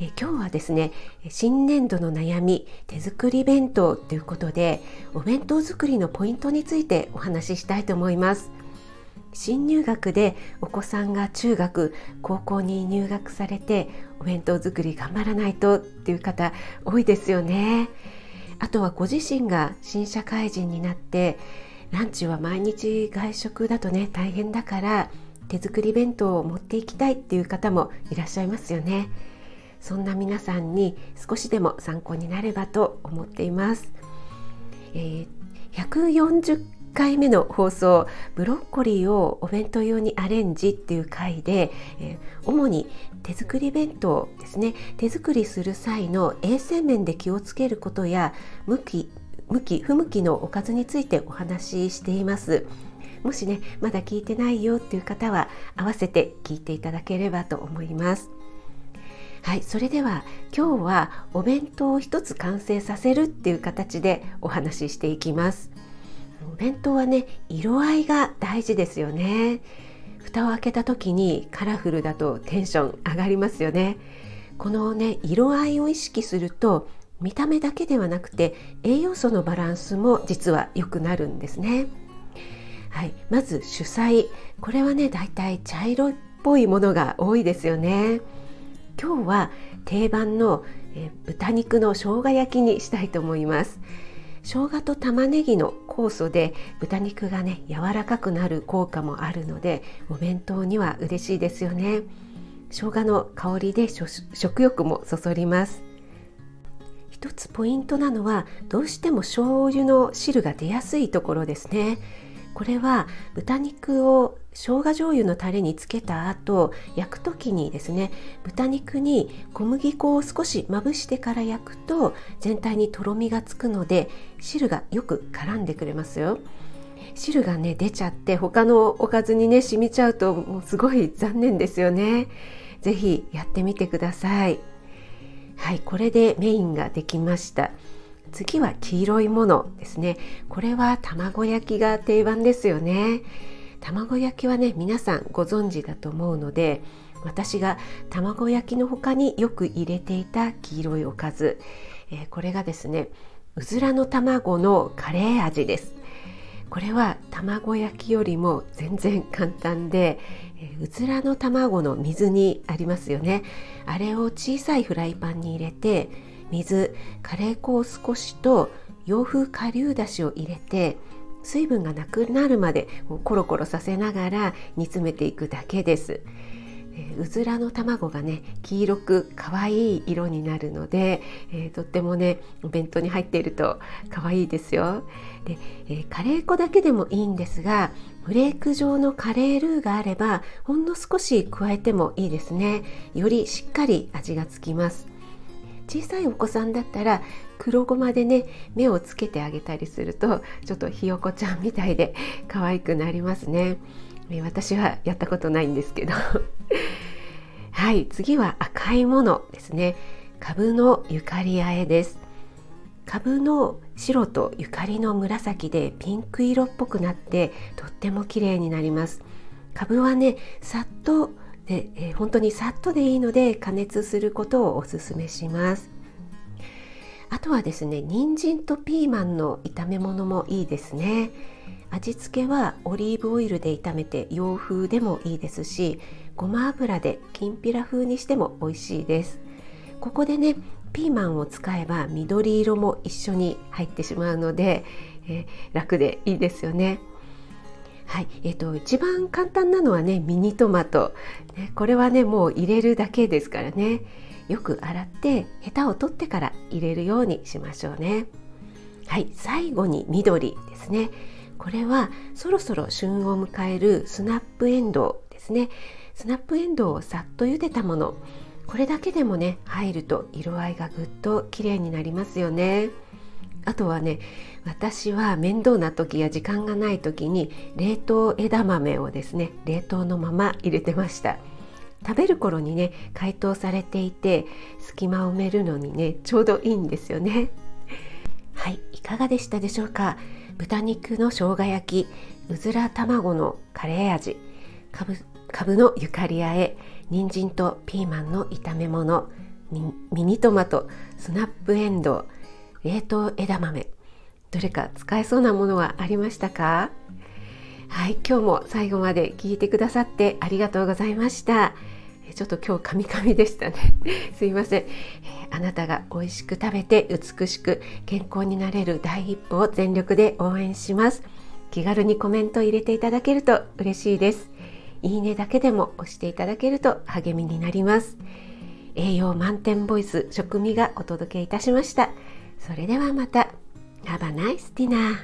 え今日はですね新年度の悩み手作り弁当ということでお弁当作りのポイントについてお話ししたいと思います。新入学でお子さんが中学高校に入学されてお弁当作り頑張らないとっていう方多いですよね。あとはご自身が新社会人になってランチは毎日外食だとね大変だから手作り弁当を持っていきたいっていう方もいらっしゃいますよね。そんな皆さんに少しでも参考になればと思っています、えー、140回目の放送ブロッコリーをお弁当用にアレンジっていう回で、えー、主に手作り弁当ですね。手作りする際の衛生面で気をつけることや向き向き不向きのおかずについてお話ししています。もしねまだ聞いてないよっていう方は合わせて聞いていただければと思います。はいそれでは今日はお弁当を一つ完成させるっていう形でお話ししていきます。お弁当はね色合いが大事ですよね。蓋を開けた時にカラフルだとテンション上がりますよね。このね色合いを意識すると見た目だけではなくて栄養素のバランスも実は良くなるんですね。はい、まず主菜。これはねだいたい茶色っぽいものが多いですよね。今日は定番のえ豚肉の生姜焼きにしたいと思います。生姜と玉ねぎの酵素で豚肉がね柔らかくなる効果もあるのでお弁当には嬉しいですよね。生姜の香りで食欲もそそります。一つポイントなのはどうしても醤油の汁が出やすいところですね。これは豚肉を生姜醤油のタレにつけた後焼く時にですね豚肉に小麦粉を少しまぶしてから焼くと全体にとろみがつくので汁がよく絡んでくれますよ。汁がね出ちゃって他のおかずにね染みちゃうともうすごい残念ですよね。是非やってみてください。はいこれでメインができました。次は黄色いものですね。これは卵焼きが定番ですよね。卵焼きはね皆さんご存知だと思うので私が卵焼きの他によく入れていた黄色いおかず、えー、これがですねうずらの卵のカレー味です。これは卵焼きよりも全然簡単で、えー、うずらの卵の水煮ありますよね。あれを小さいフライパンに入れて水カレー粉を少しと洋風顆粒だしを入れて水分がなくなるまでコロコロさせながら煮詰めていくだけです。うずらの卵がね黄色く可愛い色になるので、えー、とってもねお弁当に入っていると可愛いですよ。で、えー、カレー粉だけでもいいんですがフレーク状のカレールーがあればほんの少し加えてもいいですね。よりしっかり味がつきます。小さいお子さんだったら黒ごまでね目をつけてあげたりするとちょっとひよこちゃんみたいで可愛くなりますね。私はやったことないんですけど。はい次は赤いものですね。カブのゆかりあえです。カブの白とゆかりの紫でピンク色っぽくなってとっても綺麗になります。カブはねさっとで、えー、本当にさっとでいいので加熱することをおすすめします。あとはですね人参とピーマンの炒め物もいいですね。味付けはオリーブオイルで炒めて洋風でもいいですしごま油できんぴら風にしても美味しいです。ここでねピーマンを使えば緑色も一緒に入ってしまうので、えー、楽でいいですよね。はい、えーと、一番簡単なのはねミニトマト、ね、これはねもう入れるだけですからね。よく洗ってヘタを取ってから入れるようにしましょうね。はい最後に緑ですね。これはそろそろ旬を迎えるスナップエンドウですね。スナップエンドウをさっと茹でたもの。これだけでもね入ると色合いがぐっと綺麗になりますよね。あとはね私は面倒な時や時間がない時に冷凍枝豆をですね冷凍のまま入れてました。食べる頃にね解凍されていて隙間を埋めるのにねちょうどいいんですよね。はいいかがでしたでしょうか？豚肉の生姜焼きうずら卵のカレー味かぶかぶのゆかりあえ人参とピーマンの炒め物ミニトマトスナップエンドウ冷凍枝豆どれか使えそうなものはありましたか？はい今日も最後まで聞いてくださってありがとうございました。ちょっと今日カミカミでしたね。すいません、えあなたが美味しく食べて美しく健康になれる第一歩を全力で応援します。気軽にコメント入れていただけると嬉しいです。いいねだけでも押していただけると励みになります。栄養満点ボイス食味がお届けいたしました。それではまた。Have a nice dinner